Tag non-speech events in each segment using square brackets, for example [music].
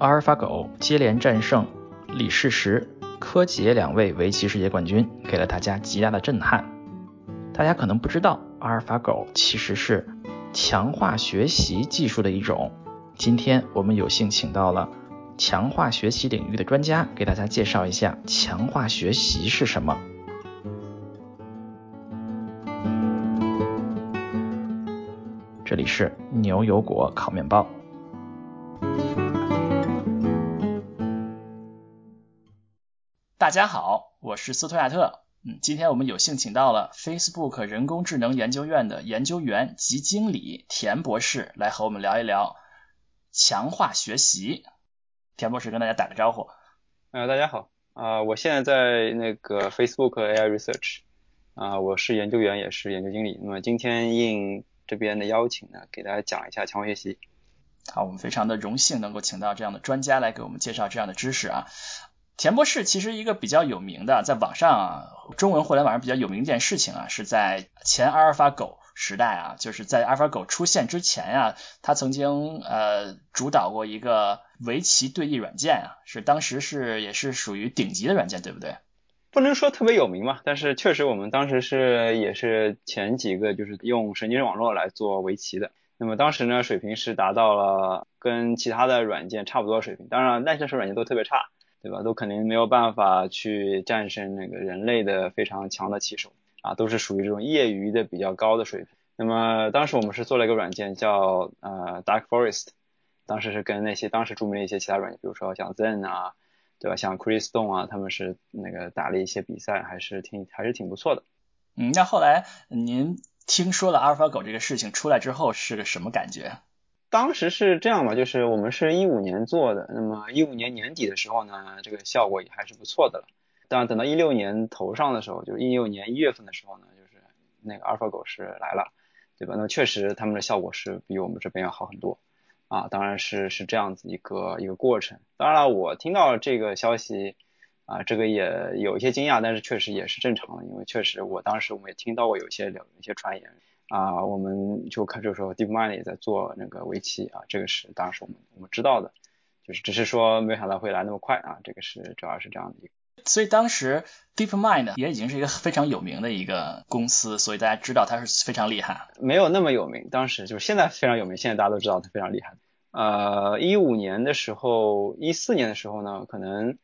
阿尔法狗接连战胜李世石、柯洁两位围棋世界冠军，给了大家极大的震撼。大家可能不知道，阿尔法狗其实是强化学习技术的一种。今天我们有幸请到了强化学习领域的专家，给大家介绍一下强化学习是什么。这里是牛油果烤面包。大家好，我是斯图亚特。嗯，今天我们有幸请到了 Facebook 人工智能研究院的研究员及经理田博士来和我们聊一聊强化学习。田博士跟大家打个招呼。呃，大家好，啊，我现在在那个 Facebook AI Research，啊，我是研究员也是研究经理。那么今天应这边的邀请呢，给大家讲一下强化学习。好，我们非常的荣幸能够请到这样的专家来给我们介绍这样的知识啊。田博士其实一个比较有名的，在网上啊，中文互联网上比较有名一件事情啊，是在前阿尔法狗时代啊，就是在阿尔法狗出现之前呀，他曾经呃主导过一个围棋对弈软件啊，是当时是也是属于顶级的软件，对不对？不能说特别有名嘛，但是确实我们当时是也是前几个就是用神经网络来做围棋的。那么当时呢，水平是达到了跟其他的软件差不多水平。当然那些时候软件都特别差，对吧？都肯定没有办法去战胜那个人类的非常强的棋手啊，都是属于这种业余的比较高的水平。那么当时我们是做了一个软件叫呃 Dark Forest，当时是跟那些当时著名的一些其他软件，比如说像 Zen 啊。对吧？像 Chris Stone 啊，他们是那个打了一些比赛，还是挺还是挺不错的。嗯，那后来您听说了阿尔法狗这个事情出来之后是个什么感觉？当时是这样吧，就是我们是一五年做的，那么一五年年底的时候呢，这个效果也还是不错的了。但等到一六年头上的时候，就是一六年一月份的时候呢，就是那个阿尔法狗是来了，对吧？那确实他们的效果是比我们这边要好很多。啊，当然是是这样子一个一个过程。当然了，我听到这个消息，啊，这个也有一些惊讶，但是确实也是正常的，因为确实我当时我们也听到过有一些有一些传言，啊，我们就看就说 DeepMind 也在做那个围棋啊，这个是当时我们我们知道的，就是只是说没想到会来那么快啊，这个是主要是这样的一个。所以当时 DeepMind 也已经是一个非常有名的一个公司，所以大家知道它是非常厉害。没有那么有名，当时就是现在非常有名，现在大家都知道它非常厉害。呃，一五年的时候，一四年的时候呢，可能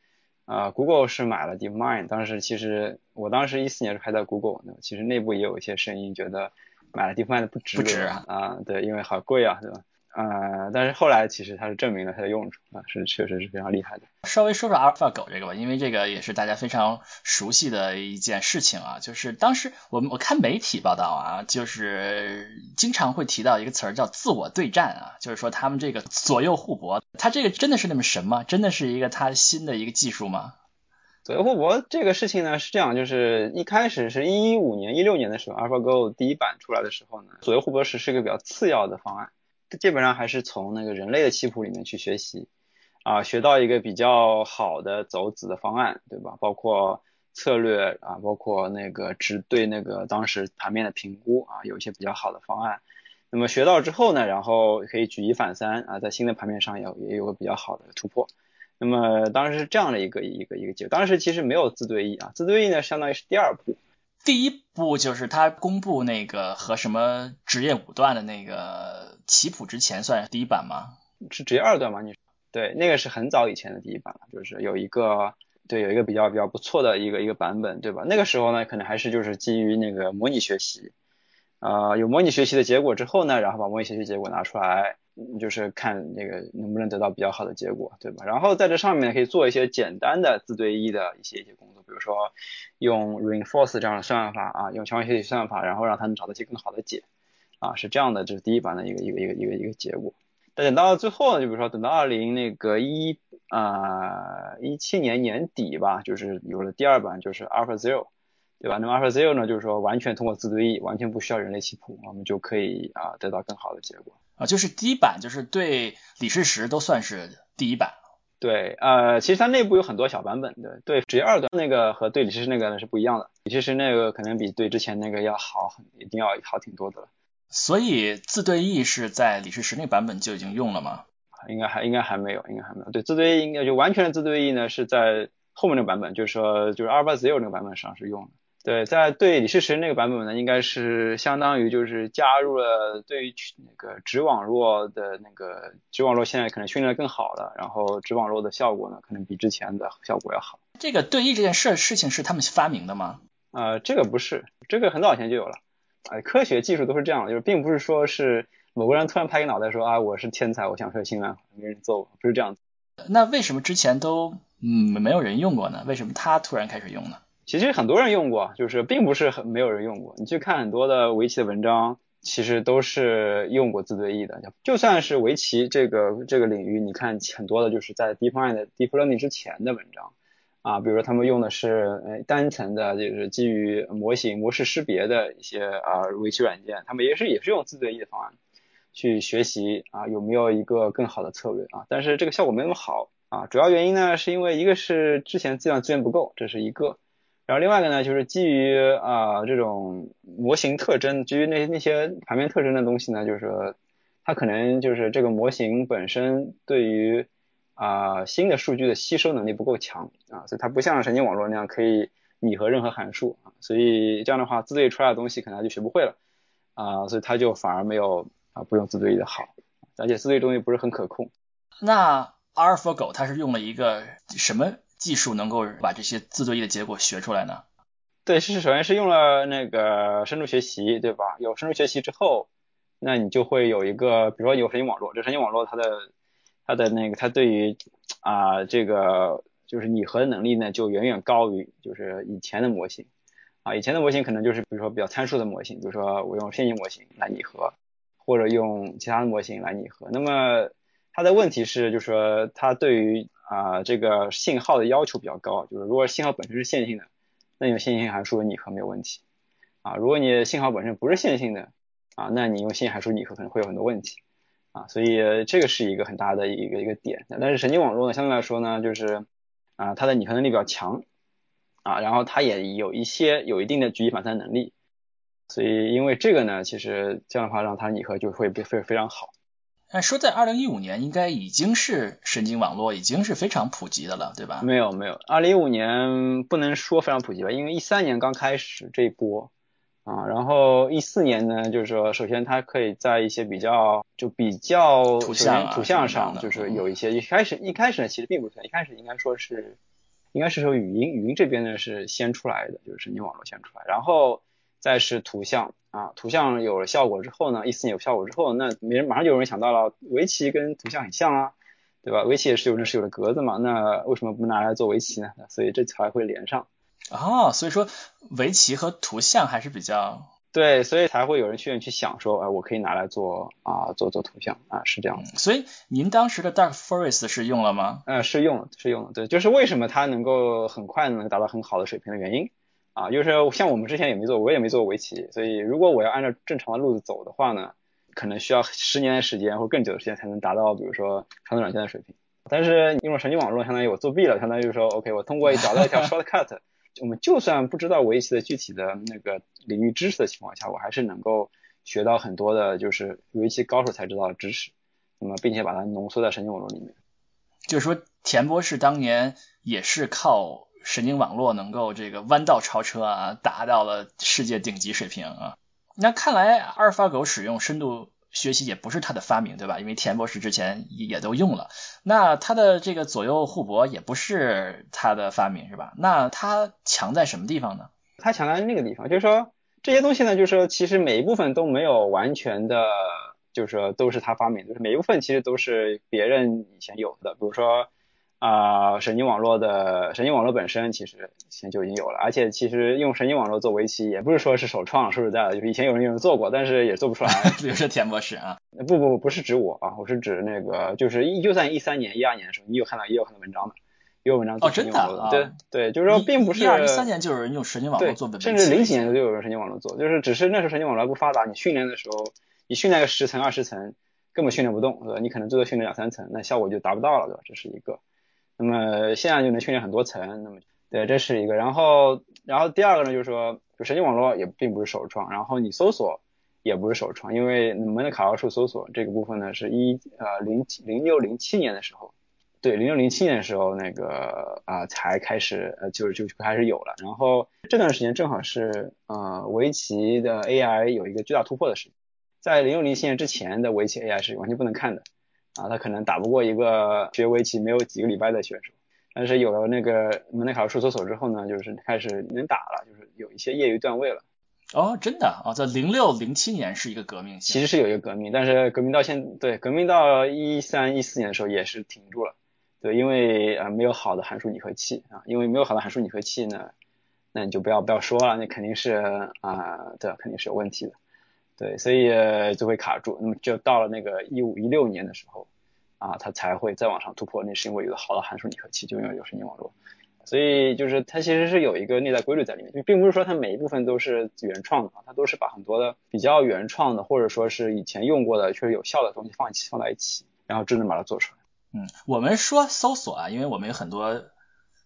呃，Google 是买了 DeepMind。当时其实我当时一四年是还在 Google 呢，其实内部也有一些声音觉得买了 DeepMind 不值，不值啊，对，因为好贵啊，对吧？呃，但是后来其实它是证明了它的用处啊，是确实是非常厉害的。稍微说说阿尔法狗这个吧，因为这个也是大家非常熟悉的一件事情啊。就是当时我们我看媒体报道啊，就是经常会提到一个词儿叫自我对战啊，就是说他们这个左右互搏。它这个真的是那么神吗？真的是一个它新的一个技术吗？左右互搏这个事情呢是这样，就是一开始是一五年、一六年的时候，AlphaGo 第一版出来的时候呢，左右互搏是是一个比较次要的方案。基本上还是从那个人类的棋谱里面去学习，啊，学到一个比较好的走子的方案，对吧？包括策略啊，包括那个只对那个当时盘面的评估啊，有一些比较好的方案。那么学到之后呢，然后可以举一反三啊，在新的盘面上也也有个比较好的突破。那么当时是这样的一个一个一个结果。当时其实没有自对弈啊，自对弈呢相当于是第二步。第一步就是他公布那个和什么职业五段的那个棋谱之前算第一版吗？是职业二段吗？你对，那个是很早以前的第一版了，就是有一个对有一个比较比较不错的一个一个版本，对吧？那个时候呢，可能还是就是基于那个模拟学习，啊，有模拟学习的结果之后呢，然后把模拟学习结果拿出来。就是看那个能不能得到比较好的结果，对吧？然后在这上面可以做一些简单的自对弈的一些一些工作，比如说用 reinforce 这样的算法啊，用强化学习算法，然后让它能找到一些更好的解啊，是这样的，这是第一版的一个一个一个一个一个结果。但等到最后呢，就比如说等到二零那个一啊一七年年底吧，就是有了第二版，就是 Alpha Zero，对吧？那么 Alpha Zero 呢，就是说完全通过自对弈，完全不需要人类棋谱，我们就可以啊得到更好的结果。啊，就是第一版，就是对李世石都算是第一版。对，呃，其实它内部有很多小版本的，对职业二段那个和对李世石那个呢是不一样的。李世石那个可能比对之前那个要好很，一定要好挺多的了。所以自对弈是在李世石那版本就已经用了吗？应该还应该还没有，应该还没有。对，自对应该就完全的自对弈呢是在后面那个版本，就是说就是 Alpha Zero 那个版本上是用的。对，在对李世石那个版本呢，应该是相当于就是加入了对于那个直网络的那个直网络现在可能训练更好了，然后直网络的效果呢可能比之前的效果要好。这个对弈这件事事情是他们发明的吗？呃，这个不是，这个很早以前就有了。哎，科学技术都是这样的，就是并不是说是某个人突然拍个脑袋说啊我是天才，我想出来新办法，没人揍我，不是这样子。那为什么之前都嗯没有人用过呢？为什么他突然开始用呢？其实很多人用过，就是并不是很没有人用过。你去看很多的围棋的文章，其实都是用过自对弈的。就算是围棋这个这个领域，你看很多的就是在 DeepMind、Deep Learning 之前的文章啊，比如说他们用的是呃单层的，就是基于模型模式识别的一些啊围棋软件，他们也是也是用自对弈的方案去学习啊有没有一个更好的策略啊，但是这个效果没那么好啊。主要原因呢是因为一个是之前资料资源不够，这是一个。然后另外一个呢，就是基于啊这种模型特征，基于那那些盘面特征的东西呢，就是说它可能就是这个模型本身对于啊新的数据的吸收能力不够强啊，所以它不像神经网络那样可以拟合任何函数啊，所以这样的话自对出来的东西可能就学不会了啊，所以它就反而没有啊不用自对的好，而且自对东西不是很可控。那 AlphaGo 它是用了一个什么？技术能够把这些自作业的结果学出来呢？对，是首先是用了那个深度学习，对吧？有深度学习之后，那你就会有一个，比如说有神经网络，这神经网络它的它的那个它对于啊这个就是拟合的能力呢，就远远高于就是以前的模型啊，以前的模型可能就是比如说比较参数的模型，比如说我用线性模型来拟合，或者用其他的模型来拟合。那么它的问题是，就是说它对于啊，这个信号的要求比较高，就是如果信号本身是线性的，那用线性函数拟合没有问题。啊，如果你信号本身不是线性的，啊，那你用线性函数拟合可能会有很多问题。啊，所以这个是一个很大的一个一个点。但是神经网络呢，相对来说呢，就是啊，它的拟合能力比较强，啊，然后它也有一些有一定的举一反三能力。所以因为这个呢，其实这样的话让它拟合就会非非常好。按说在二零一五年应该已经是神经网络已经是非常普及的了，对吧？没有没有，二零一五年不能说非常普及吧，因为一三年刚开始这一波。啊，然后一四年呢，就是说首先它可以在一些比较就比较图像图像上就是有一些一开始一开始呢其实并不算，一开始应该说是应该是说语音语音这边呢是先出来的，就是神经网络先出来，然后再是图像。啊，图像有了效果之后呢，一四年有效果之后，那没人马上就有人想到了，围棋跟图像很像啊，对吧？围棋也是有是有的格子嘛，那为什么不拿来做围棋呢？所以这才会连上。哦，所以说围棋和图像还是比较对，所以才会有人去去想说，哎，我可以拿来做啊，做做图像啊，是这样。所以您当时的 Dark Forest 是用了吗？呃，是用了，是用了，对，就是为什么它能够很快能达到很好的水平的原因。啊，就是像我们之前也没做，我也没做过围棋，所以如果我要按照正常的路子走的话呢，可能需要十年的时间或更久的时间才能达到，比如说传统软件的水平。但是用了神经网络，相当于我作弊了，相当于说，OK，我通过找到一条 [laughs] shortcut，我们就算不知道围棋的具体的那个领域知识的情况下，我还是能够学到很多的，就是围棋高手才知道的知识。那么，并且把它浓缩在神经网络里面。就是说，田博士当年也是靠。神经网络能够这个弯道超车啊，达到了世界顶级水平啊。那看来阿尔法狗使用深度学习也不是他的发明，对吧？因为田博士之前也都用了。那它的这个左右互搏也不是它的发明，是吧？那它强在什么地方呢？它强在那个地方，就是说这些东西呢，就是说其实每一部分都没有完全的，就是说都是他发明，就是每一部分其实都是别人以前有的，比如说。啊，神经网络的神经网络本身其实以前就已经有了，而且其实用神经网络做围棋也不是说是首创，说实在的，就是以前有人有人做过，但是也做不出来。[laughs] 比如说田博士啊，不不不，不是指我啊，我是指那个，就是一就算一三年、一二年的时候，你有看到也有很多文章的，也有文章做神经网络的。对对，就是说并不是。一二一三年就有人用神经网络做本，甚至零几年就有人神经网络做，就是只是那时候神经网络不发达，你训练的时候，你训练个十层二十层，根本训练不动，对吧？你可能最多训练两三层，那效果就达不到了，对吧？这是一个。那么现在就能训练很多层，那么对，这是一个。然后，然后第二个呢，就是说，就神经网络也并不是首创。然后你搜索也不是首创，因为蒙特卡洛数搜索这个部分呢，是一呃零零六零七年的时候，对零六零七年的时候那个啊才开始呃就是就开始有了，然后这段时间正好是呃围棋的 AI 有一个巨大突破的时间，在零六零七年之前的围棋 AI 是完全不能看的啊，他可能打不过一个学围棋没有几个礼拜的选手，但是有了那个蒙特卡洛数搜索之后呢，就是开始能打了，就是有一些业余段位了。哦，真的啊，在零六零七年是一个革命，其实是有一个革命，但是革命到现对革命到一三一四年的时候也是停住了，对，因为呃没有好的函数拟合器啊，因为没有好的函数拟合器呢，那你就不要不要说了，那肯定是啊，对，肯定是有问题的，对，所以就会卡住，那么就到了那个一五一六年的时候啊，它才会再往上突破，那是因为有了好的函数拟合器，就因为有神经网络。所以就是它其实是有一个内在规律在里面，就并不是说它每一部分都是原创的，它都是把很多的比较原创的或者说是以前用过的确实有效的东西放一起放在一起，然后真正把它做出来。嗯，我们说搜索啊，因为我们有很多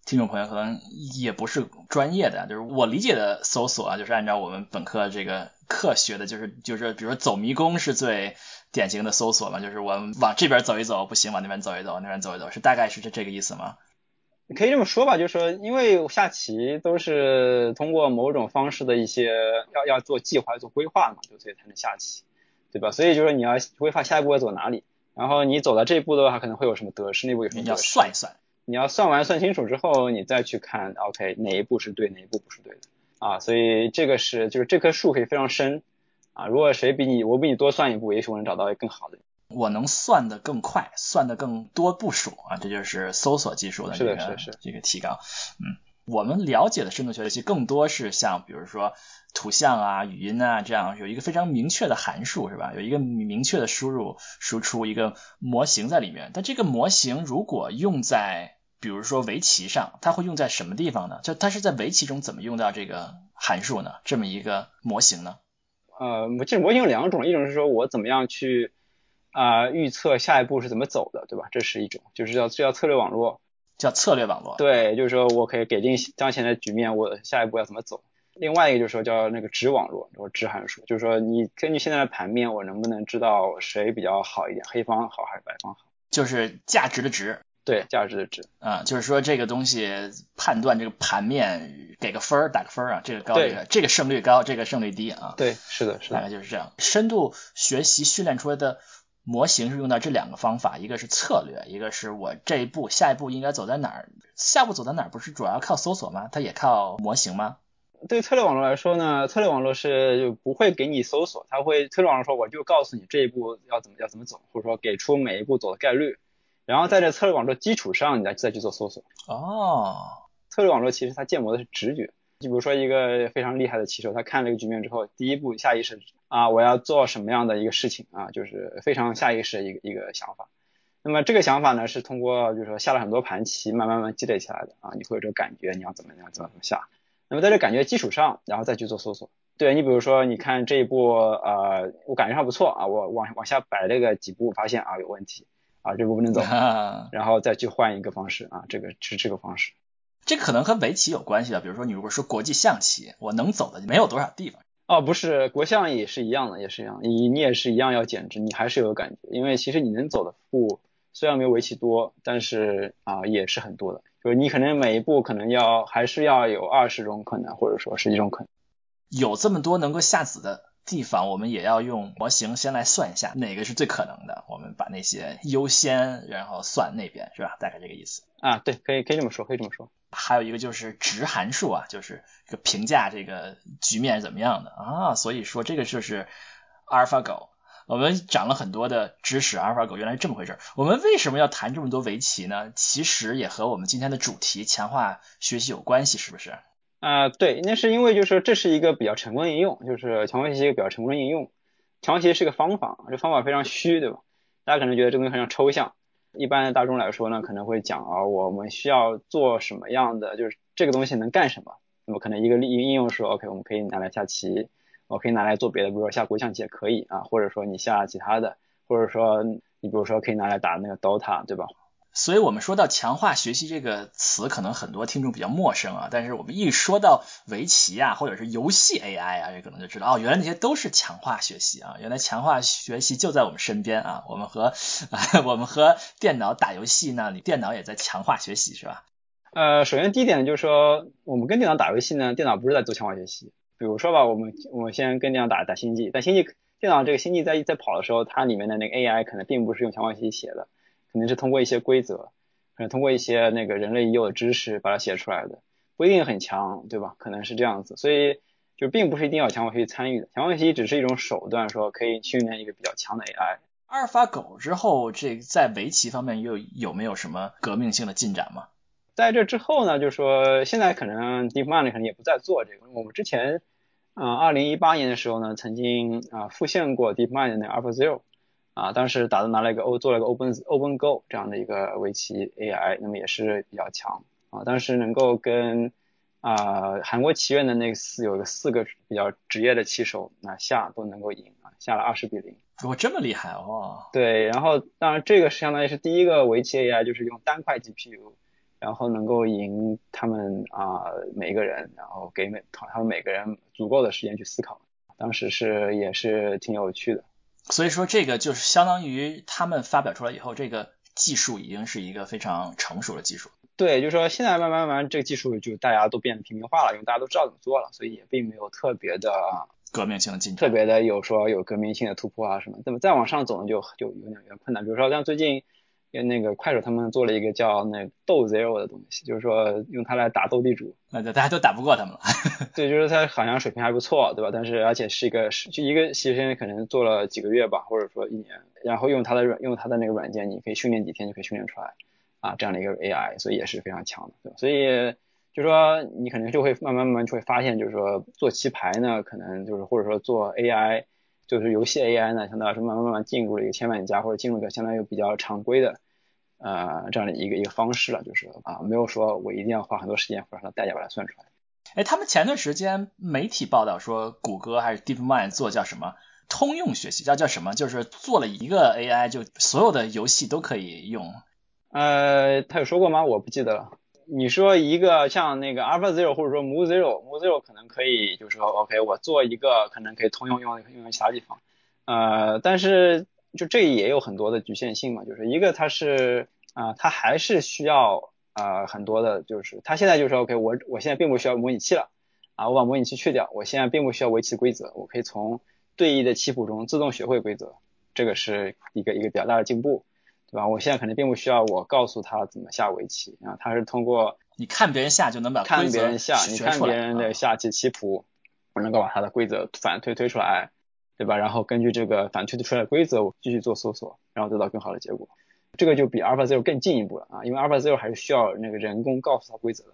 听众朋友可能也不是专业的，就是我理解的搜索啊，就是按照我们本科这个课学的，就是就是比如说走迷宫是最典型的搜索嘛，就是我往这边走一走不行，往那边走一走，那边走一走，是大概是这这个意思吗？可以这么说吧，就是说，因为下棋都是通过某种方式的一些要要做计划、做规划嘛，就所以才能下棋，对吧？所以就是说你要规划下一步要走哪里，然后你走到这一步的话，可能会有什么得失，那步有什么？你要算一算，你要算完算清楚之后，你再去看，OK，哪一步是对，哪一步不是对的啊？所以这个是就是这棵树可以非常深啊，如果谁比你我比你多算一步，也许我能找到更好的。我能算得更快，算得更多步数啊，这就是搜索技术的这个这个提高。嗯，我们了解的深度学习更多是像比如说图像啊、语音啊这样有一个非常明确的函数是吧？有一个明确的输入输出一个模型在里面。但这个模型如果用在比如说围棋上，它会用在什么地方呢？就它是在围棋中怎么用到这个函数呢？这么一个模型呢？呃，这模型有两种，一种是说我怎么样去。啊，预测下一步是怎么走的，对吧？这是一种，就是叫叫策略网络，叫策略网络。对，就是说我可以给定当前的局面，我下一步要怎么走。另外一个就是说叫那个值网络，或值函数，就是说你根据现在的盘面，我能不能知道谁比较好一点，黑方好还是白方好？就是价值的值。对，价值的值。啊，就是说这个东西判断这个盘面，给个分儿，打个分儿啊，这个高，这个这个胜率高，这个胜率低啊。对，是的，是的。大概就是这样。深度学习训练出来的。模型是用到这两个方法，一个是策略，一个是我这一步下一步应该走在哪儿，下一步走在哪儿不是主要靠搜索吗？它也靠模型吗？对策略网络来说呢，策略网络是就不会给你搜索，它会策略网络说我就告诉你这一步要怎么要怎么走，或者说给出每一步走的概率，然后在这策略网络基础上你再再去做搜索。哦，策略网络其实它建模的是直觉。就比如说一个非常厉害的棋手，他看了一个局面之后，第一步下意识啊，我要做什么样的一个事情啊，就是非常下意识的一个一个想法。那么这个想法呢，是通过就是说下了很多盘棋，慢慢慢积累起来的啊，你会有这个感觉，你要怎么样怎么怎么下。那么在这感觉基础上，然后再去做搜索。对你比如说，你看这一步呃，我感觉还不错啊，我往往下摆这个几步，发现啊有问题啊，这步不能走，[laughs] 然后再去换一个方式啊，这个是这个方式。这可能和围棋有关系的，比如说你如果说国际象棋，我能走的没有多少地方。哦，不是，国象也是一样的，也是一样，你你也是一样要减值，你还是有感觉，因为其实你能走的步虽然没有围棋多，但是啊也是很多的，就是你可能每一步可能要还是要有二十种可能，或者说十几种可能。有这么多能够下子的地方，我们也要用模型先来算一下哪个是最可能的，我们把那些优先，然后算那边，是吧？大概这个意思。啊，对，可以可以这么说，可以这么说。还有一个就是值函数啊，就是这个评价这个局面怎么样的啊，所以说这个就是阿尔法狗。我们讲了很多的知识，阿尔法狗原来是这么回事。我们为什么要谈这么多围棋呢？其实也和我们今天的主题强化学习有关系，是不是？啊，对，那是因为就是这是一个比较成功的应用，就是强化学习一个比较成功的应用。强化学习是个方法，这方法非常虚，对吧？大家可能觉得这东西非常抽象。一般大众来说呢，可能会讲啊，我们需要做什么样的，就是这个东西能干什么？那么可能一个应应用是 OK，我们可以拿来下棋，我可以拿来做别的，比如说下国象棋也可以啊，或者说你下其他的，或者说你比如说可以拿来打那个 DOTA，对吧？所以我们说到强化学习这个词，可能很多听众比较陌生啊。但是我们一说到围棋啊，或者是游戏 AI 啊，这可能就知道哦，原来那些都是强化学习啊。原来强化学习就在我们身边啊。我们和 [laughs] 我们和电脑打游戏呢，你电脑也在强化学习是吧？呃，首先第一点就是说，我们跟电脑打游戏呢，电脑不是在做强化学习。比如说吧，我们我们先跟电脑打打星际，但星际电脑这个星际在在跑的时候，它里面的那个 AI 可能并不是用强化学习写的。肯定是通过一些规则，可能通过一些那个人类已有的知识把它写出来的，不一定很强，对吧？可能是这样子，所以就并不是一定要强化学习参与的，强化学习只是一种手段，说可以训练一个比较强的 AI。阿尔法狗之后，这在围棋方面又有没有什么革命性的进展吗？在这之后呢，就是说现在可能 DeepMind 可能也不再做这个。我们之前，啊，二零一八年的时候呢，曾经啊复现过 DeepMind 的那 AlphaZero。啊，当时打的拿了一个 O 做了个 Open Open Go 这样的一个围棋 AI，那么也是比较强啊。当时能够跟啊韩国棋院的那个四有个四个比较职业的棋手那下都能够赢啊，下了二十比零。哇，这么厉害哦！对，然后当然这个是相当于是第一个围棋 AI，就是用单块 GPU，然后能够赢他们啊每一个人，然后给每他们每个人足够的时间去思考。当时是也是挺有趣的。所以说，这个就是相当于他们发表出来以后，这个技术已经是一个非常成熟的技术。对，就是说现在慢慢慢慢，这个技术就大家都变得平民化了，因为大家都知道怎么做了，所以也并没有特别的革命性的进特别的有说有革命性的突破啊什么。那么再往上走呢，就就有点有点困难。比如说像最近。跟那个快手他们做了一个叫那斗 zero 的东西，就是说用它来打斗地主，那大家都打不过他们了。[laughs] [laughs] 对，就是他好像水平还不错，对吧？但是而且是一个是就一个实习生可能做了几个月吧，或者说一年，然后用它的软用它的那个软件，你可以训练几天就可以训练出来啊这样的一个 AI，所以也是非常强的。对所以就说你可能就会慢慢慢慢就会发现，就是说做棋牌呢，可能就是或者说做 AI。就是游戏 AI 呢，相当于是慢慢慢慢进入了一个千万家或者进入一个相当于比较常规的呃这样的一个一个方式了，就是啊没有说我一定要花很多时间或者说代价把它算出来。哎，他们前段时间媒体报道说，谷歌还是 DeepMind 做叫什么通用学习，叫叫什么？就是做了一个 AI，就所有的游戏都可以用。呃，他有说过吗？我不记得了。你说一个像那个 AlphaZero 或者说 MoZero，MoZero 可能可以，就是说 OK，我做一个可能可以通用用用于其他地方，呃，但是就这也有很多的局限性嘛，就是一个它是啊，它还是需要啊很多的，就是它现在就是 OK，我我现在并不需要模拟器了啊，我把模拟器去掉，我现在并不需要围棋规则，我可以从对弈的棋谱中自动学会规则，这个是一个一个比较大的进步。对吧？我现在可能并不需要我告诉他怎么下围棋啊，他是通过你看别人下就能把看别人下，你看别人的下棋棋谱，我能够把他的规则反推推出来，对吧？然后根据这个反推出来的规则，我继续做搜索，然后得到更好的结果。这个就比 AlphaZero 更进一步了啊，因为 AlphaZero 还是需要那个人工告诉他规则的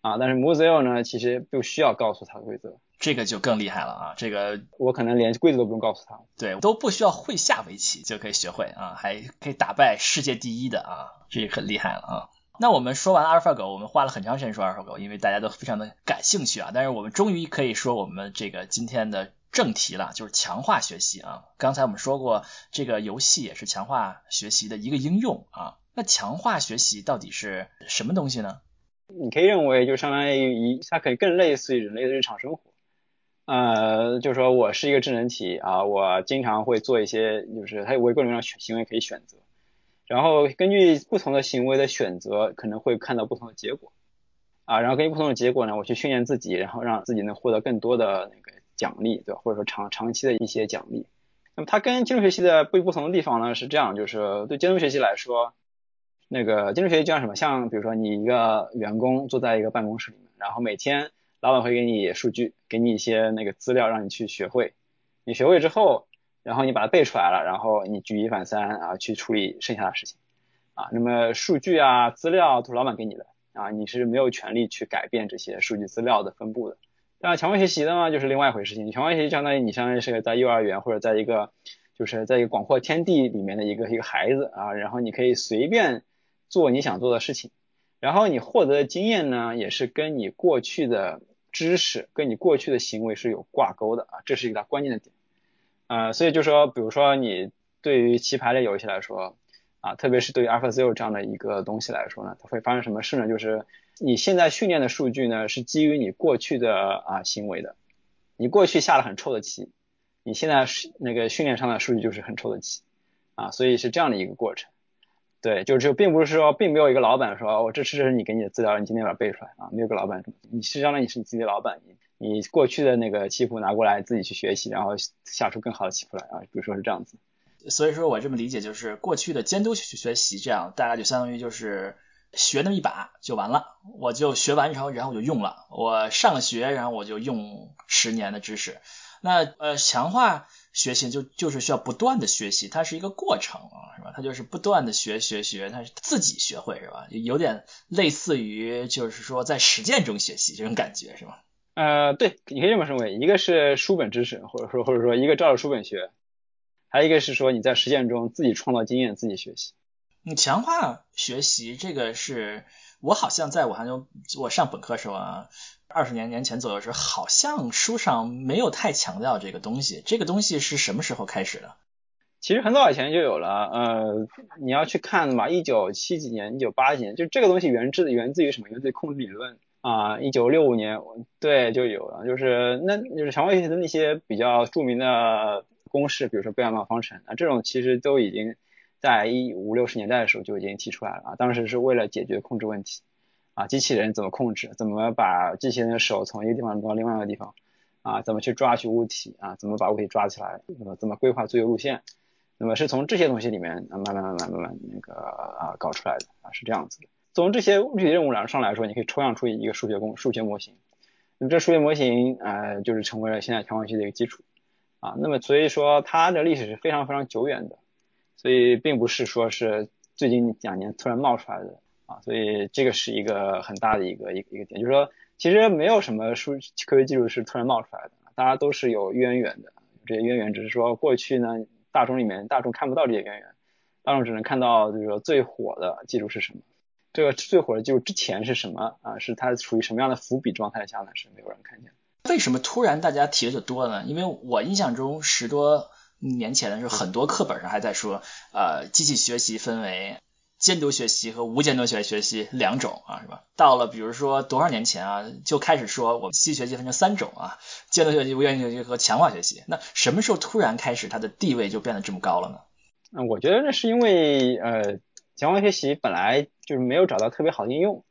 啊，但是 MoZero 呢，其实不需要告诉他规则。这个就更厉害了啊！这个我可能连规则都不用告诉他，对，都不需要会下围棋就可以学会啊，还可以打败世界第一的啊，这也很厉害了啊！那我们说完阿尔法狗，我们花了很长时间说阿尔法狗，因为大家都非常的感兴趣啊。但是我们终于可以说我们这个今天的正题了，就是强化学习啊。刚才我们说过，这个游戏也是强化学习的一个应用啊。那强化学习到底是什么东西呢？你可以认为就相当于一，它可以更类似于人类的日常生活。呃，就是说我是一个智能体啊，我经常会做一些，就是它有各种各样行为可以选择，然后根据不同的行为的选择，可能会看到不同的结果啊，然后根据不同的结果呢，我去训练自己，然后让自己能获得更多的那个奖励，对吧？或者说长长期的一些奖励。那么它跟金融学习的不不同的地方呢是这样，就是对金融学习来说，那个金融学习就像什么？像比如说你一个员工坐在一个办公室里面，然后每天。老板会给你数据，给你一些那个资料，让你去学会。你学会之后，然后你把它背出来了，然后你举一反三啊，去处理剩下的事情啊。那么数据啊、资料都是老板给你的啊，你是没有权利去改变这些数据资料的分布的。那强化学习的呢，就是另外一回事情。强化学习相当于你相当于是在幼儿园或者在一个就是在一个广阔天地里面的一个一个孩子啊，然后你可以随便做你想做的事情，然后你获得的经验呢，也是跟你过去的。知识跟你过去的行为是有挂钩的啊，这是一个关键的点，呃，所以就说，比如说你对于棋牌类游戏来说，啊，特别是对于 AlphaZero 这样的一个东西来说呢，它会发生什么事呢？就是你现在训练的数据呢是基于你过去的啊行为的，你过去下了很臭的棋，你现在是那个训练上的数据就是很臭的棋啊，所以是这样的一个过程。对，就就并不是说，并没有一个老板说，我这是你给你的资料，你今天把它背出来啊，没有个老板，你是相当于，你是你自己的老板，你你过去的那个棋谱拿过来自己去学习，然后下出更好的棋谱来啊，比如说是这样子。所以说我这么理解，就是过去的监督学学习这样，大概就相当于就是学那么一把就完了，我就学完然后，然后我就用了，我上了学，然后我就用十年的知识。那呃，强化学习就就是需要不断的学习，它是一个过程啊，是吧？它就是不断的学学学，它是自己学会，是吧？有点类似于就是说在实践中学习这种感觉，是吧？呃，对，你可以这么认为，一个是书本知识，或者说或者说一个照着书本学，还有一个是说你在实践中自己创造经验，自己学习。你强化学习这个是我好像在我还就我上本科时候啊。二十年年前左右时候，好像书上没有太强调这个东西。这个东西是什么时候开始的？其实很早以前就有了。呃，你要去看嘛，一九七几年、一九八几年，就这个东西源自源自于什么？源自于控制理论啊。一九六五年，对，就有了。就是那就是强化学的那些比较著名的公式，比如说贝尔曼方程啊，这种其实都已经在一五六十年代的时候就已经提出来了啊。当时是为了解决控制问题。啊，机器人怎么控制？怎么把机器人的手从一个地方挪到另外一个地方？啊，怎么去抓取物体？啊，怎么把物体抓起来？那么怎么规划作业路线？那么是从这些东西里面，慢慢慢慢慢慢那个啊搞出来的啊，是这样子的。从这些具体任务上来说，你可以抽象出一个数学公数学模型。那么这数学模型啊，就是成为了现在强化学习的一个基础啊。那么所以说它的历史是非常非常久远的，所以并不是说是最近两年突然冒出来的。啊，所以这个是一个很大的一个一个一个点，就是说，其实没有什么数科学技术是突然冒出来的，大家都是有渊源的。这些渊源只是说过去呢，大众里面大众看不到这些渊源，大众只能看到就是说最火的技术是什么，这个最火的技术之前是什么啊？是它处于什么样的伏笔状态下呢？是没有人看见。为什么突然大家提的就多了呢？因为我印象中十多年前的时候，很多课本上还在说，呃，机器学习分为。监督学习和无监督学学习两种啊，是吧？到了比如说多少年前啊，就开始说我们机器学习分成三种啊，监督学习、无监督学习和强化学习。那什么时候突然开始它的地位就变得这么高了呢？嗯，我觉得那是因为呃，强化学习本来就是没有找到特别好的应用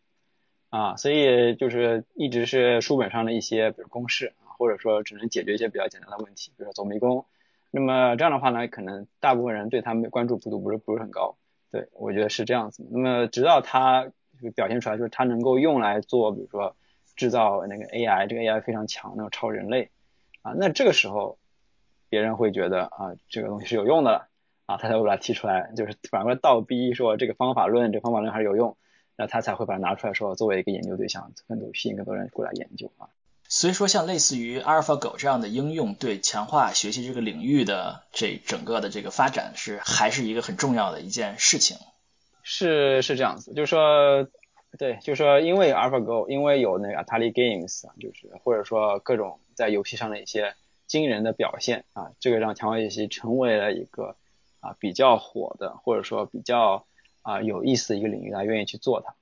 啊，所以就是一直是书本上的一些比如公式啊，或者说只能解决一些比较简单的问题，比如说走迷宫。那么这样的话呢，可能大部分人对他们关注度不是不是很高。对，我觉得是这样子。那么，直到它表现出来，就是它能够用来做，比如说制造那个 AI，这个 AI 非常强，那种超人类啊。那这个时候，别人会觉得啊，这个东西是有用的啊，他才会把它提出来，就是反过来倒逼说这个方法论，这方法论还是有用，那他才会把它拿出来说作为一个研究对象，更多吸引更多人过来研究啊。所以说，像类似于阿尔法狗这样的应用，对强化学习这个领域的这整个的这个发展，是还是一个很重要的一件事情。是是这样子，就是说，对，就是说，因为 AlphaGo，因为有那个 Atari Games 啊，就是或者说各种在游戏上的一些惊人的表现啊，这个让强化学习成为了一个啊比较火的，或者说比较啊有意思的一个领域，大家愿意去做它。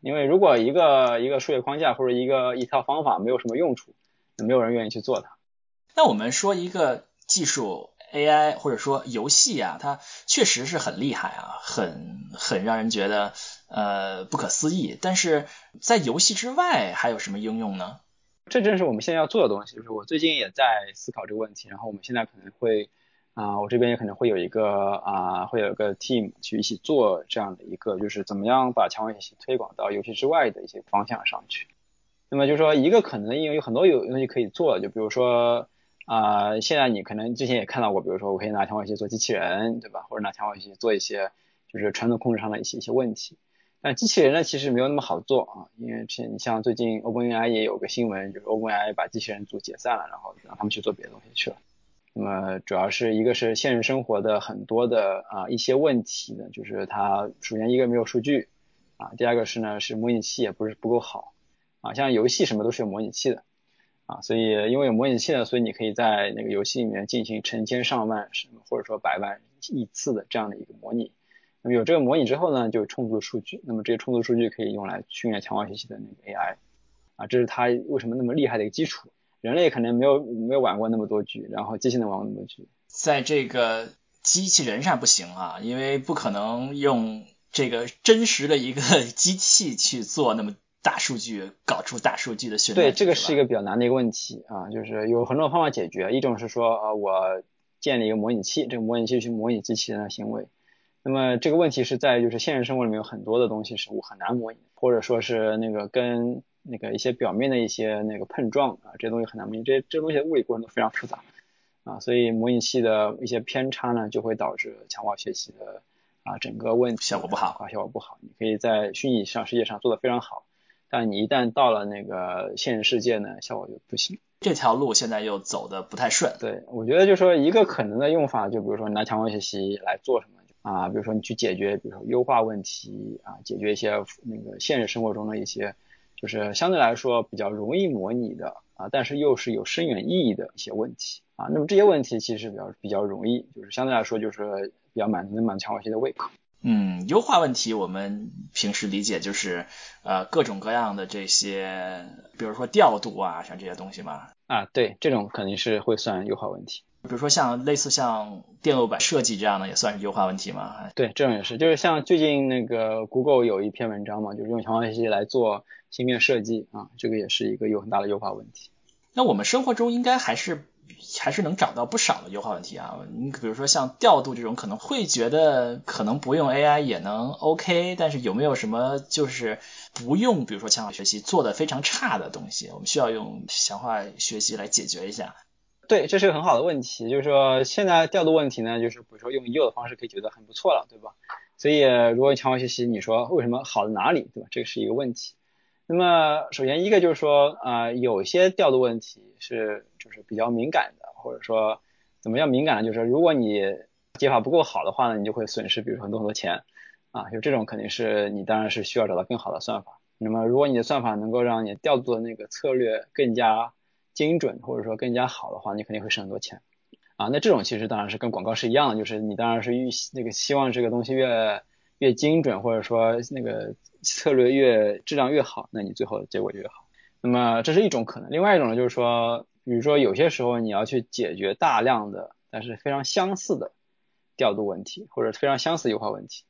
因为如果一个一个数学框架或者一个一套方法没有什么用处，那没有人愿意去做它。那我们说一个技术 AI 或者说游戏啊，它确实是很厉害啊，很很让人觉得呃不可思议。但是在游戏之外还有什么应用呢？这正是我们现在要做的东西。就是我最近也在思考这个问题，然后我们现在可能会。啊，我这边也可能会有一个啊，会有一个 team 去一起做这样的一个，就是怎么样把强化学习推广到游戏之外的一些方向上去。那么就是说，一个可能应用有很多有东西可以做，就比如说啊，现在你可能之前也看到过，比如说我可以拿强化学习做机器人，对吧？或者拿强化学习做一些就是传统控制上的一些一些问题。但机器人呢，其实没有那么好做啊，因为你像最近 OpenAI 也有个新闻，就是 OpenAI 把机器人组解散了，然后让他们去做别的东西去了。那么主要是一个是现实生活的很多的啊一些问题呢，就是它首先一个没有数据啊，第二个是呢是模拟器也不是不够好啊，像游戏什么都是有模拟器的啊，所以因为有模拟器呢，所以你可以在那个游戏里面进行成千上万什么或者说百万亿次的这样的一个模拟那么有这个模拟之后呢，就充足的数据，那么这些充足数据可以用来训练强化学习的那个 AI，啊，这是它为什么那么厉害的一个基础。人类可能没有没有玩过那么多局，然后机器能玩过那么多局，在这个机器人上不行啊，因为不可能用这个真实的一个 [laughs] 机器去做那么大数据，搞出大数据的训练。对，这个是一个个比较难的一个问题啊，就是有很多方法解决，一种是说啊，我建立一个模拟器，这个模拟器去模拟机器人的行为。那么这个问题是在就是现实生活里面有很多的东西是我很难模拟，或者说是那个跟那个一些表面的一些那个碰撞啊，这些东西很难模拟，这这东西的物理过程都非常复杂啊，所以模拟器的一些偏差呢，就会导致强化学习的啊整个问题效果不好啊，效果不好。你可以在虚拟上世界上做的非常好，但你一旦到了那个现实世界呢，效果就不行。这条路现在又走的不太顺。对，我觉得就说一个可能的用法，就比如说你拿强化学习来做什么。啊，比如说你去解决，比如说优化问题啊，解决一些那个现实生活中的一些，就是相对来说比较容易模拟的啊，但是又是有深远意义的一些问题啊。那么这些问题其实比较比较容易，就是相对来说就是比较满能满足强化学习的胃口。嗯，优化问题我们平时理解就是呃各种各样的这些，比如说调度啊，像这些东西嘛。啊，对，这种肯定是会算优化问题。比如说像类似像电路板设计这样的，也算是优化问题吗？对，这种也是，就是像最近那个 Google 有一篇文章嘛，就是用强化学习来做芯片设计啊，这个也是一个有很大的优化问题。那我们生活中应该还是还是能找到不少的优化问题啊。你比如说像调度这种，可能会觉得可能不用 AI 也能 OK，但是有没有什么就是不用，比如说强化学习做的非常差的东西，我们需要用强化学习来解决一下？对，这是个很好的问题，就是说现在调度问题呢，就是比如说用已有的方式可以解决很不错了，对吧？所以如果强化学习，你说为什么好在哪里，对吧？这个是一个问题。那么首先一个就是说啊，有些调度问题是就是比较敏感的，或者说怎么样敏感呢？就是说如果你解法不够好的话呢，你就会损失比如说很多很多钱啊，就这种肯定是你当然是需要找到更好的算法。那么如果你的算法能够让你调度的那个策略更加精准或者说更加好的话，你肯定会省很多钱啊。那这种其实当然是跟广告是一样的，就是你当然是预那个希望这个东西越越精准，或者说那个策略越质量越好，那你最后的结果就越好。那么这是一种可能，另外一种呢就是说，比如说有些时候你要去解决大量的但是非常相似的调度问题，或者非常相似优化问题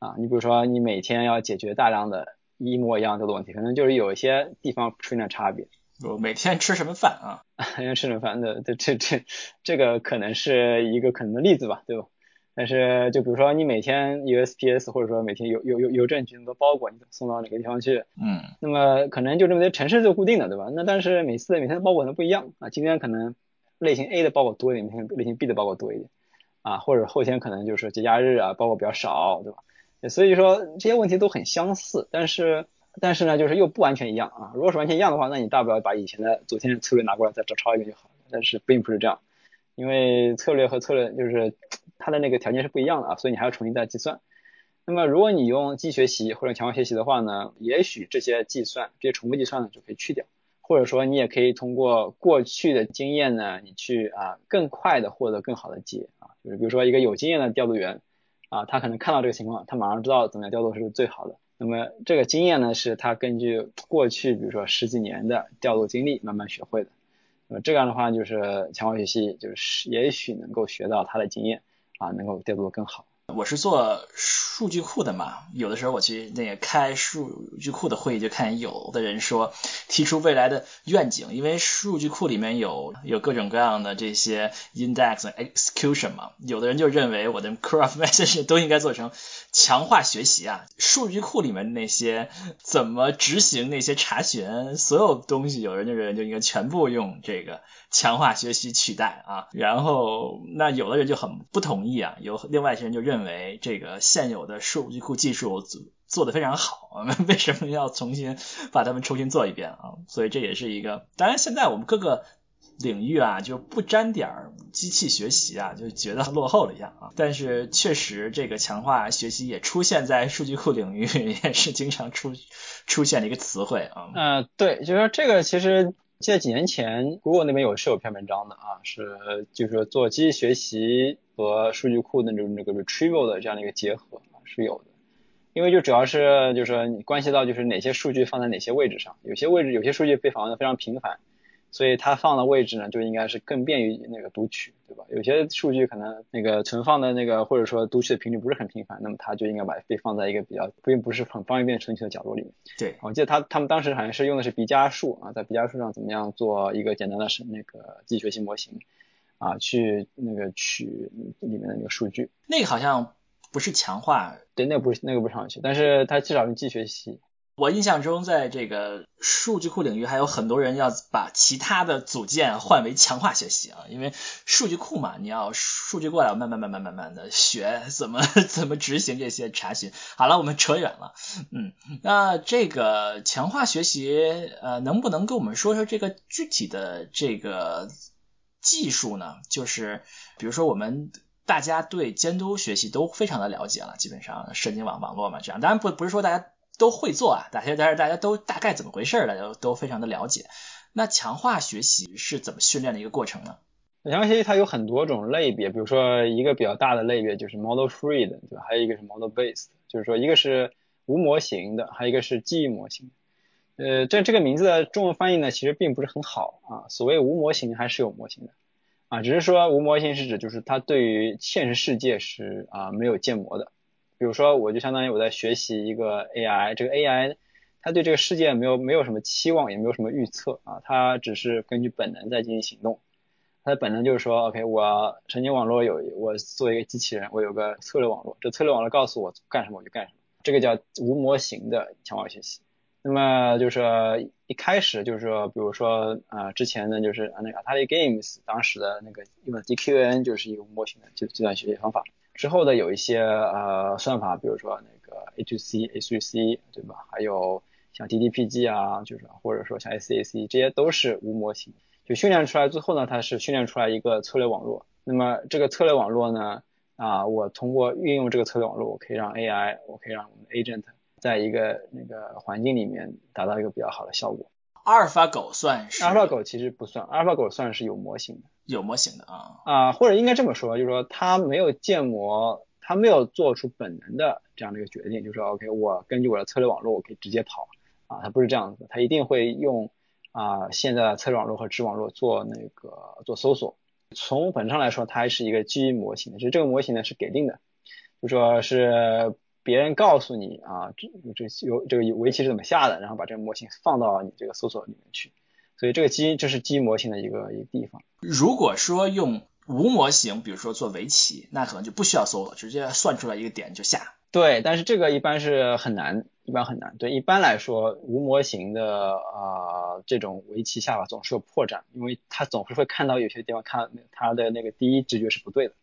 啊。你比如说你每天要解决大量的一模一样的调度问题，可能就是有一些地方出现了差别。我每天吃什么饭啊？[laughs] 每天吃什么饭的？这这这这个可能是一个可能的例子吧，对吧？但是就比如说你每天 USPS 或者说每天邮邮邮邮政局的包裹，你送到哪个地方去？嗯，那么可能就这么些城市就固定的，对吧？那但是每次每天的包裹都不一样啊。今天可能类型 A 的包裹多一点，明天类型 B 的包裹多一点啊，或者后天可能就是节假日啊，包裹比较少，对吧？所以说这些问题都很相似，但是。但是呢，就是又不完全一样啊。如果是完全一样的话，那你大不了把以前的昨天的策略拿过来再照抄一遍就好了。但是并不是这样，因为策略和策略就是它的那个条件是不一样的啊，所以你还要重新再计算。那么如果你用机学习或者强化学习的话呢，也许这些计算这些重复计算呢就可以去掉，或者说你也可以通过过去的经验呢，你去啊更快的获得更好的解啊。就是比如说一个有经验的调度员啊，他可能看到这个情况，他马上知道怎么样调度是最好的。那么这个经验呢，是他根据过去比如说十几年的调度经历慢慢学会的。那么这样的话，就是强化学习，就是也许能够学到他的经验啊，能够调度的更好。我是做数据库的嘛，有的时候我去那个开数据库的会议，就看有的人说提出未来的愿景，因为数据库里面有有各种各样的这些 index execution 嘛，有的人就认为我的 craft message 都应该做成强化学习啊，数据库里面那些怎么执行那些查询，所有东西，有人就认为就应该全部用这个。强化学习取代啊，然后那有的人就很不同意啊，有另外一些人就认为这个现有的数据库技术做做的非常好，我 [laughs] 们为什么要重新把它们重新做一遍啊？所以这也是一个，当然现在我们各个领域啊就不沾点儿机器学习啊，就觉得落后了一样啊。但是确实这个强化学习也出现在数据库领域，也是经常出出现的一个词汇啊。嗯，对，就是说这个其实。记得几年前，Google 那边有是有篇文章的啊，是就是说做机器学习和数据库的那种那个 retrieval 的这样的一个结合，是有的，因为就主要是就是说你关系到就是哪些数据放在哪些位置上，有些位置有些数据被访问的非常频繁。所以它放的位置呢，就应该是更便于那个读取，对吧？有些数据可能那个存放的那个或者说读取的频率不是很频繁，那么它就应该把被放在一个比较并不是很方便存取的角落里面。对，我记得他他们当时好像是用的是 B 加数啊，在 B 加数上怎么样做一个简单的是那个机器学习模型啊，去那个取里面的那个数据。那个好像不是强化，对，那个不是那个不是上去，但是它至少用机器学习。我印象中，在这个数据库领域，还有很多人要把其他的组件换为强化学习啊，因为数据库嘛，你要数据过来，慢慢慢慢慢慢的学怎么 [laughs] 怎么执行这些查询。好了，我们扯远了，嗯，那这个强化学习，呃，能不能跟我们说说这个具体的这个技术呢？就是比如说我们大家对监督学习都非常的了解了，基本上神经网网络嘛，这样，当然不不是说大家。都会做啊，大家但是大家都大概怎么回事，大家都都非常的了解。那强化学习是怎么训练的一个过程呢？强化学习它有很多种类别，比如说一个比较大的类别就是 model free 的，对吧？还有一个是 model based，就是说一个是无模型的，还有一个是记忆模型。呃，这这个名字的中文翻译呢，其实并不是很好啊。所谓无模型还是有模型的啊，只是说无模型是指就是它对于现实世界是啊没有建模的。比如说，我就相当于我在学习一个 AI，这个 AI 它对这个世界没有没有什么期望，也没有什么预测啊，它只是根据本能在进行行动。它的本能就是说，OK，我神经网络有我作为一个机器人，我有个策略网络，这策略网络告诉我干什么我就干什么，这个叫无模型的强化学习。那么就是一开始就是说，比如说啊，之前呢就是那个 Atari Games 当时的那个用的 DQN 就是一个模型的计计算学习方法。之后的有一些呃算法，比如说那个 A to C、A to C，对吧？还有像 DDPG 啊，就是或者说像 SAC，这些都是无模型，就训练出来之后呢，它是训练出来一个策略网络。那么这个策略网络呢，啊，我通过运用这个策略网络，我可以让 AI，我可以让我们的 agent 在一个那个环境里面达到一个比较好的效果。阿尔法狗算是？阿尔法狗其实不算，阿尔法狗算是有模型的。有模型的啊啊，或者应该这么说，就是说它没有建模，它没有做出本能的这样的一个决定，就是说 OK，我根据我的策略网络，我可以直接跑啊，它不是这样子，它一定会用啊现在的策略网络和知网络做那个做搜索。从本质上来说，它还是一个基于模型，其实这个模型呢是给定的，就说是别人告诉你啊，这这有这个围棋是怎么下的，然后把这个模型放到你这个搜索里面去。所以这个基这是基因模型的一个一个地方。如果说用无模型，比如说做围棋，那可能就不需要搜了，直接算出来一个点就下。对，但是这个一般是很难，一般很难。对，一般来说无模型的啊这种围棋下法总是有破绽，因为它总是会看到有些地方看它的那个第一直觉是不对的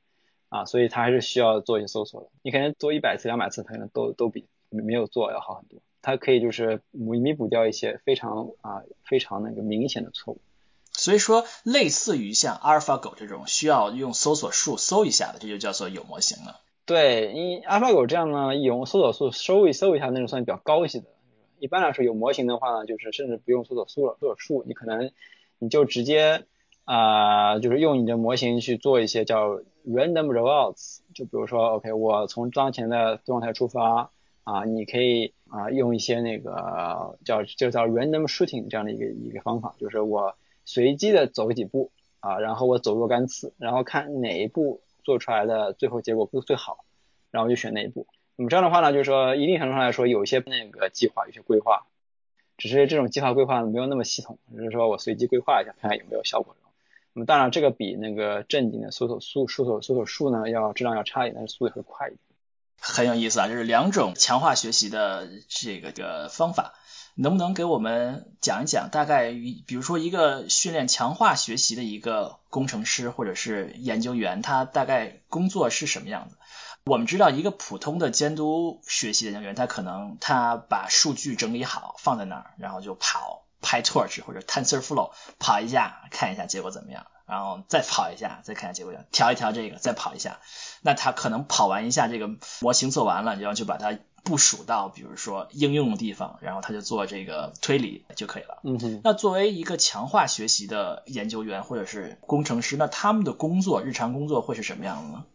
啊，所以它还是需要做一些搜索的。你可能做一百次、两百次，它可能都都比没有做要好很多。它可以就是弥弥补掉一些非常啊非常那个明显的错误，所以说类似于像阿尔法狗这种需要用搜索数搜一下的，这就叫做有模型了。对，因阿尔法狗这样呢，用搜索数搜一搜一下那种算比较高级的。一般来说有模型的话呢，就是甚至不用搜索数了，搜索数你可能你就直接啊就是用你的模型去做一些叫 random rollouts，就比如说 OK 我从当前的状态出发。啊，你可以啊用一些那个叫就叫 random shooting 这样的一个一个方法，就是我随机的走几步啊，然后我走若干次，然后看哪一步做出来的最后结果不最好，然后就选那一步。那么这样的话呢，就是说一定程度上来说，有一些那个计划，有些规划，只是这种计划规划没有那么系统，就是说我随机规划一下，看看有没有效果。那么当然这个比那个正经的搜索数、搜索搜索数呢要质量要差一点，但是速度会快一点。很有意思啊，就是两种强化学习的这个的方法，能不能给我们讲一讲？大概比如说一个训练强化学习的一个工程师或者是研究员，他大概工作是什么样子？我们知道一个普通的监督学习的研究员，他可能他把数据整理好放在那儿，然后就跑 PyTorch 或者 TensorFlow 跑一下，看一下结果怎么样。然后再跑一下，再看下结果，调一调这个，再跑一下。那他可能跑完一下这个模型做完了，然后就把它部署到比如说应用的地方，然后他就做这个推理就可以了。嗯哼。那作为一个强化学习的研究员或者是工程师，那他们的工作日常工作会是什么样的呢？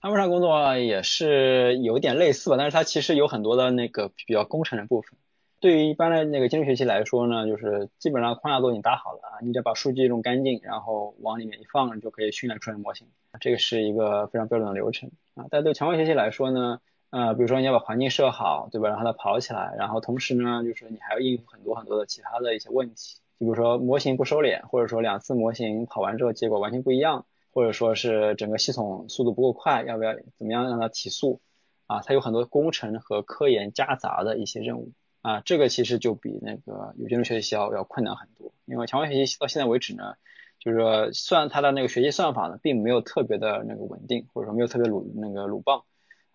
他们上工作也是有点类似吧，但是它其实有很多的那个比较工程的部分。对于一般的那个精度学习来说呢，就是基本上框架都已经搭好了啊，你只要把数据弄干净，然后往里面一放，你就可以训练出来模型。这个是一个非常标准的流程啊。但对强化学习来说呢，呃，比如说你要把环境设好，对吧？让它跑起来，然后同时呢，就是你还要应付很多很多的其他的一些问题，就比如说模型不收敛，或者说两次模型跑完之后结果完全不一样，或者说是整个系统速度不够快，要不要怎么样让它提速啊？它有很多工程和科研夹杂的一些任务。啊，这个其实就比那个有监督学习要要困难很多，因为强化学习到现在为止呢，就是说算它的那个学习算法呢，并没有特别的那个稳定，或者说没有特别鲁那个鲁棒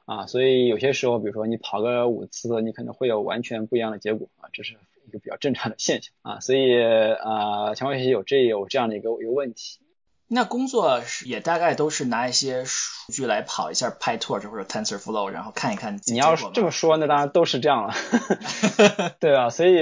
啊，所以有些时候，比如说你跑个五次，你可能会有完全不一样的结果啊，这是一个比较正常的现象啊，所以啊，强化学习有这有这样的一个一个问题。那工作是也大概都是拿一些数据来跑一下 PyTorch 或者 TensorFlow，然后看一看。你要是这么说，那当然都是这样了。[laughs] 对啊，所以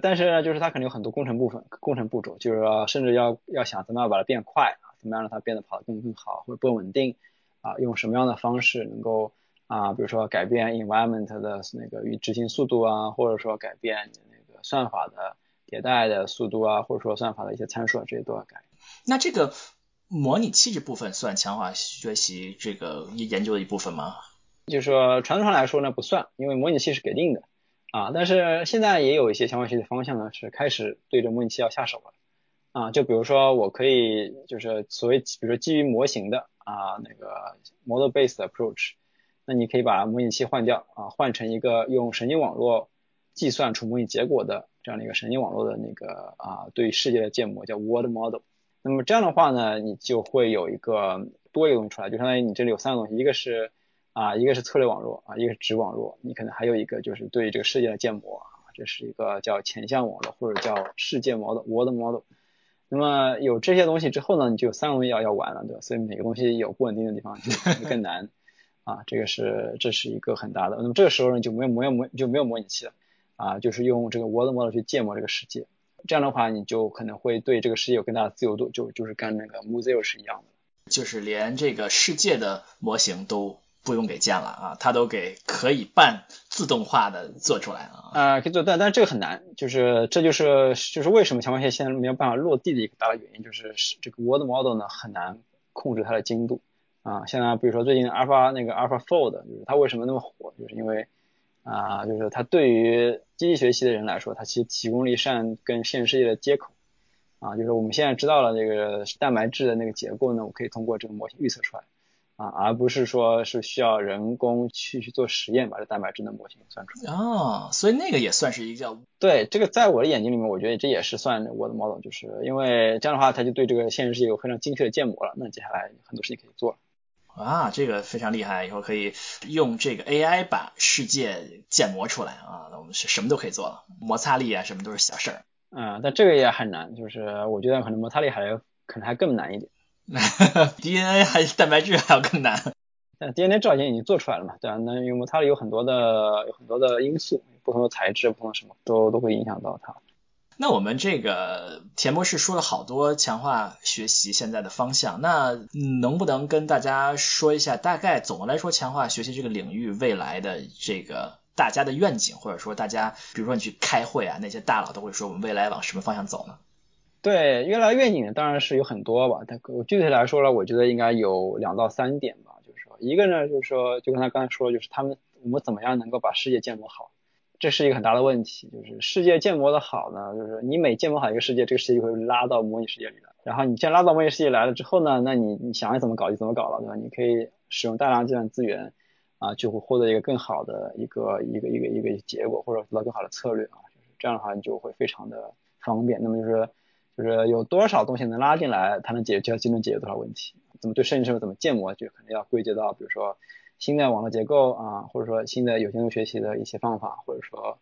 但是呢，就是它肯定有很多工程部分、工程步骤，就是说甚至要要想怎么样把它变快啊，怎么样让它变得跑得更更好或者更稳定啊，用什么样的方式能够啊，比如说改变 environment 的那个与执行速度啊，或者说改变那个算法的迭代的速度啊，或者说算法的一些参数啊，这些都要改。那这个。模拟器这部分算强化学习这个研究的一部分吗？就是说传统上来说呢不算，因为模拟器是给定的啊。但是现在也有一些强化学习方向呢是开始对着模拟器要下手了啊。就比如说我可以就是所谓比如说基于模型的啊那个 model based approach，那你可以把模拟器换掉啊，换成一个用神经网络计算出模拟结果的这样的一个神经网络的那个啊对世界的建模叫 world model。那么这样的话呢，你就会有一个多一个东西出来，就相当于你这里有三个东西，一个是啊，一个是策略网络啊，一个是值网络，你可能还有一个就是对这个世界的建模啊，这是一个叫前向网络或者叫世界 model world model。那么有这些东西之后呢，你就有三个东西要要玩了，对吧？所以每个东西有不稳定的地方就 [laughs] 更难啊，这个是这是一个很大的。那么这个时候呢，就没有模模就没有模拟器了啊，就是用这个 world model 去建模这个世界。这样的话，你就可能会对这个世界有更大的自由度，就就是跟那个 Muzio 是一样的，就是连这个世界的模型都不用给建了啊，它都给可以半自动化的做出来了啊，可以做，但但是这个很难，就是这就是就是为什么强化学习现在没有办法落地的一个大的原因，就是这个 World Model 呢很难控制它的精度啊，现在比如说最近 Alpha 那个 AlphaFold，就是它为什么那么火，就是因为。啊，就是它对于机器学习的人来说，它其实提供了一扇跟现实世界的接口。啊，就是我们现在知道了这个蛋白质的那个结构呢，我可以通过这个模型预测出来。啊，而不是说是需要人工去去做实验把这蛋白质的模型算出来。哦，所以那个也算是一个叫对这个，在我的眼睛里面，我觉得这也是算我的 model，就是因为这样的话，它就对这个现实世界有非常精确的建模了。那接下来很多事情可以做了。啊，这个非常厉害，以后可以用这个 AI 把世界建模出来啊，那我们是什么都可以做了，摩擦力啊什么都是小事儿。嗯，但这个也很难，就是我觉得可能摩擦力还可能还更难一点。[laughs] DNA 还蛋白质还要更难。但 DNA 造型已经做出来了嘛，对吧？那因为摩擦力有很多的有很多的因素，不同的材质，不同的什么都都会影响到它。那我们这个田博士说了好多强化学习现在的方向，那能不能跟大家说一下，大概总的来说，强化学习这个领域未来的这个大家的愿景，或者说大家，比如说你去开会啊，那些大佬都会说我们未来往什么方向走呢？对，未来愿景当然是有很多吧，但我具体来说呢，我觉得应该有两到三点吧，就是说，一个呢，就是说，就跟他刚才说，就是他们我们怎么样能够把世界建模好。这是一个很大的问题，就是世界建模的好呢，就是你每建模好一个世界，这个世界就会拉到模拟世界里来。然后你既然拉到模拟世界来了之后呢，那你你想要怎么搞就怎么搞了，对吧？你可以使用大量计算资源啊，就会获得一个更好的一个一个一个一个结果，或者得到更好的策略啊。这样的话，你就会非常的方便。那么就是就是有多少东西能拉进来，它能解决就能解决多少问题。怎么对生成式怎么建模，就可能要归结到比如说。新的网络结构啊，或者说新的有监督学习的一些方法，或者说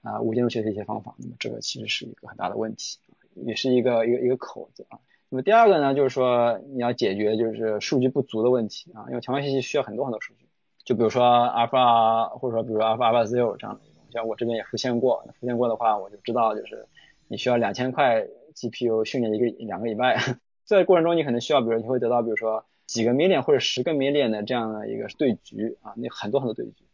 啊无监督学习一些方法，那么这个其实是一个很大的问题，也是一个一个一个口子啊。那么第二个呢，就是说你要解决就是数据不足的问题啊，因为强化学习需要很多很多数据，就比如说 Alpha 或者说比如 Alpha Alpha Zero 这样的一种，像我这边也复现过，复现过的话，我就知道就是你需要两千块 GPU 训练一个两个礼拜，[laughs] 在过程中你可能需要，比如你会得到比如说。几个 million 或者十个 million 的这样的一个对局啊，那很多很多对局。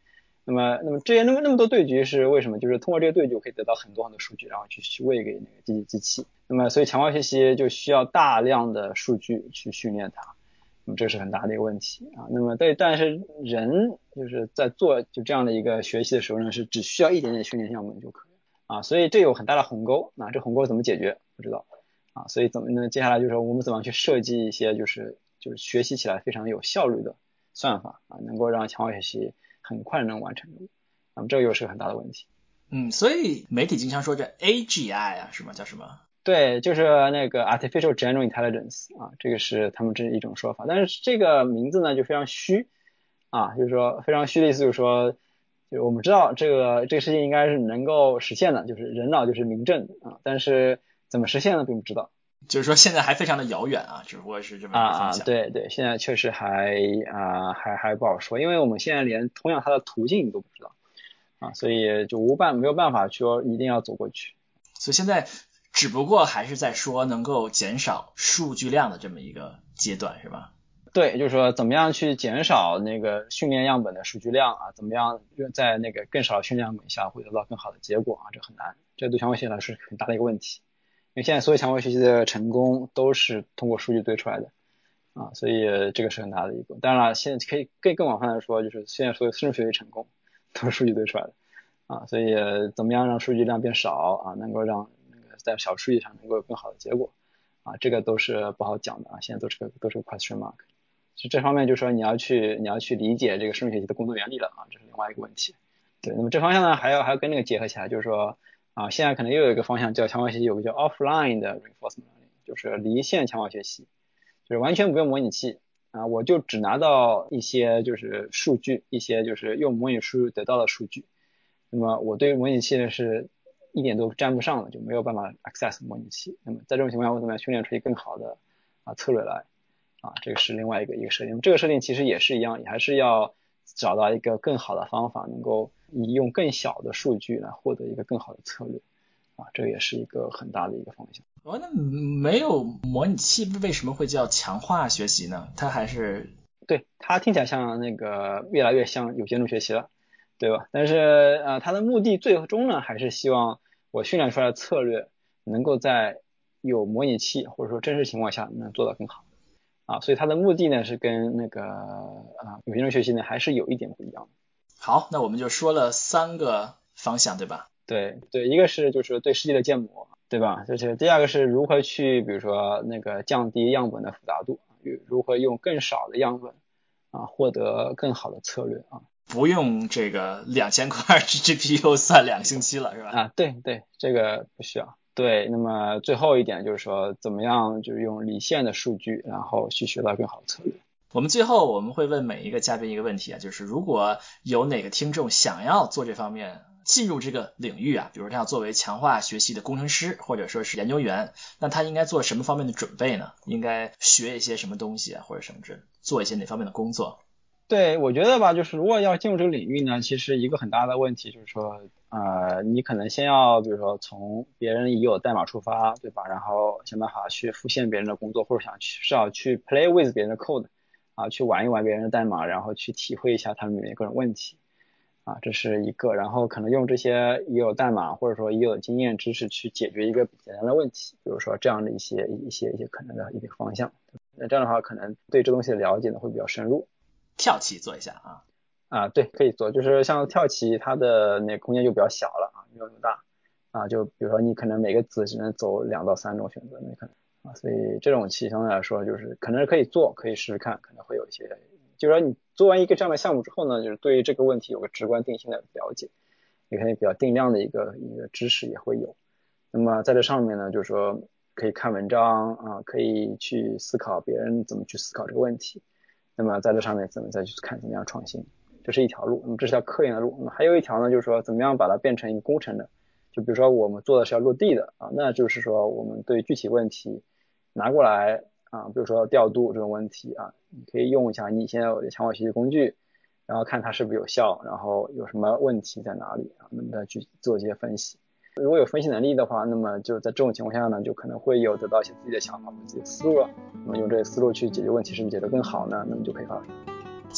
那么，那么这些那么那么多对局是为什么？就是通过这些对局可以得到很多很多数据，然后去去喂给那个机器机器。那么，所以强化学习就需要大量的数据去训练它。那么这是很大的一个问题啊。那么对，但是人就是在做就这样的一个学习的时候呢，是只需要一点点训练项目就可以啊。所以这有很大的鸿沟啊。这鸿沟怎么解决？不知道啊。所以怎么呢？接下来就是我们怎么去设计一些就是就是学习起来非常有效率的算法啊，能够让强化学习。很快能完成，那么这个又是个很大的问题。嗯，所以媒体经常说这 AGI 啊，什么叫什么？对，就是那个 Artificial General Intelligence 啊，这个是他们这一种说法。但是这个名字呢就非常虚啊，就是说非常虚的意思，就是说，就我们知道这个这个事情应该是能够实现的，就是人脑就是明证啊，但是怎么实现呢，并不知道。就是说现在还非常的遥远啊，只不过是这么啊啊，对对，现在确实还啊还还不好说，因为我们现在连通向它的途径都不知道啊，所以就无办没有办法说一定要走过去。所以现在只不过还是在说能够减少数据量的这么一个阶段，是吧？对，就是说怎么样去减少那个训练样本的数据量啊？怎么样在那个更少的训练样本下会得到更好的结果啊？这很难，这对相关性来说是很大的一个问题。因为现在所有强化学习的成功都是通过数据堆出来的啊，所以这个是很大的一个。当然了，现在可以更更广泛的说，就是现在所有深度学习成功都是数据堆出来的啊，所以怎么样让数据量变少啊，能够让那个在小数据上能够有更好的结果啊，这个都是不好讲的啊，现在都是个都是个 question mark。是这方面就是说你要去你要去理解这个深度学习的工作原理了啊，这是另外一个问题。对，那么这方向呢还要还要跟那个结合起来，就是说。啊，现在可能又有一个方向叫强化学习，有个叫 offline 的 reinforcement learning，就是离线强化学习，就是完全不用模拟器啊，我就只拿到一些就是数据，一些就是用模拟数得到的数据，那么我对模拟器呢是一点都沾不上的，就没有办法 access 模拟器。那么在这种情况下，我怎么样训练出一个更好的啊策略来？啊，这个是另外一个一个设定。这个设定其实也是一样，也还是要找到一个更好的方法，能够。你用更小的数据来获得一个更好的策略，啊，这也是一个很大的一个方向。哦，那没有模拟器为什么会叫强化学习呢？它还是对它听起来像那个越来越像有限度学习了，对吧？但是呃，它的目的最终呢，还是希望我训练出来的策略能够在有模拟器或者说真实情况下能做到更好，啊，所以它的目的呢是跟那个啊有限度学习呢还是有一点不一样的。好，那我们就说了三个方向，对吧？对对，一个是就是对世界的建模，对吧？就是第二个是如何去，比如说那个降低样本的复杂度，如何用更少的样本啊获得更好的策略啊？不用这个两千块 GPU 算两个星期了，是吧？啊，对对，这个不需要。对，那么最后一点就是说，怎么样就是用离线的数据，然后去学到更好的策略。我们最后我们会问每一个嘉宾一个问题啊，就是如果有哪个听众想要做这方面进入这个领域啊，比如他要作为强化学习的工程师或者说是研究员，那他应该做什么方面的准备呢？应该学一些什么东西啊，或者什么之做一些哪方面的工作？对，我觉得吧，就是如果要进入这个领域呢，其实一个很大的问题就是说，呃，你可能先要比如说从别人已有代码出发，对吧？然后想办法去复现别人的工作，或者想去至少去 play with 别人的 code。啊，去玩一玩别人的代码，然后去体会一下他们里面各种问题，啊，这是一个，然后可能用这些已有代码或者说已有经验知识去解决一个简单的问题，比如说这样的一些一些一些可能的一个方向，那这样的话可能对这东西的了解呢会比较深入。跳棋做一下啊，啊，对，可以做，就是像跳棋，它的那空间就比较小了啊，没有那么大，啊，就比如说你可能每个子只能走两到三种选择，那可能。啊所以这种棋相对来说就是可能是可以做，可以试试看，可能会有一些，就是说你做完一个这样的项目之后呢，就是对于这个问题有个直观定性的了解，也可以比较定量的一个一个知识也会有。那么在这上面呢，就是说可以看文章啊，可以去思考别人怎么去思考这个问题。那么在这上面怎么再去看怎么样创新，这是一条路。那么这是条科研的路。那么还有一条呢，就是说怎么样把它变成一个工程的。就比如说我们做的是要落地的啊，那就是说我们对具体问题。拿过来啊，比如说调度这种问题啊，你可以用一下你现在有的强化学习工具，然后看它是不是有效，然后有什么问题在哪里啊，那么再去做一些分析。如果有分析能力的话，那么就在这种情况下呢，就可能会有得到一些自己的想法和自己的思路了，那么用这些思路去解决问题，是不是解得更好呢？那么就可以发。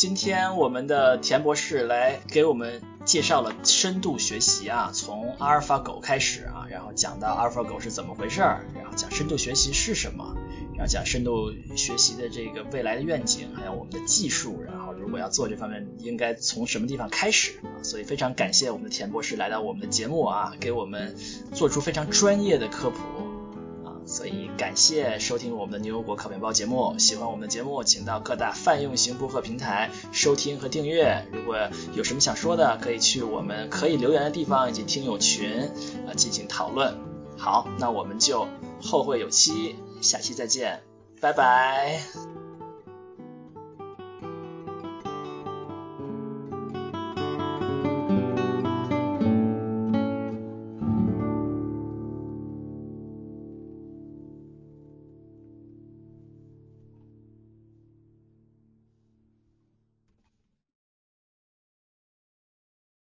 今天我们的田博士来给我们介绍了深度学习啊，从阿尔法狗开始啊，然后讲到阿尔法狗是怎么回事儿，然后讲深度学习是什么，然后讲深度学习的这个未来的愿景，还有我们的技术，然后如果要做这方面应该从什么地方开始啊，所以非常感谢我们的田博士来到我们的节目啊，给我们做出非常专业的科普。所以感谢收听我们的牛油果烤面包节目，喜欢我们的节目，请到各大泛用型播客平台收听和订阅。如果有什么想说的，可以去我们可以留言的地方以及听友群啊进行讨论。好，那我们就后会有期，下期再见，拜拜。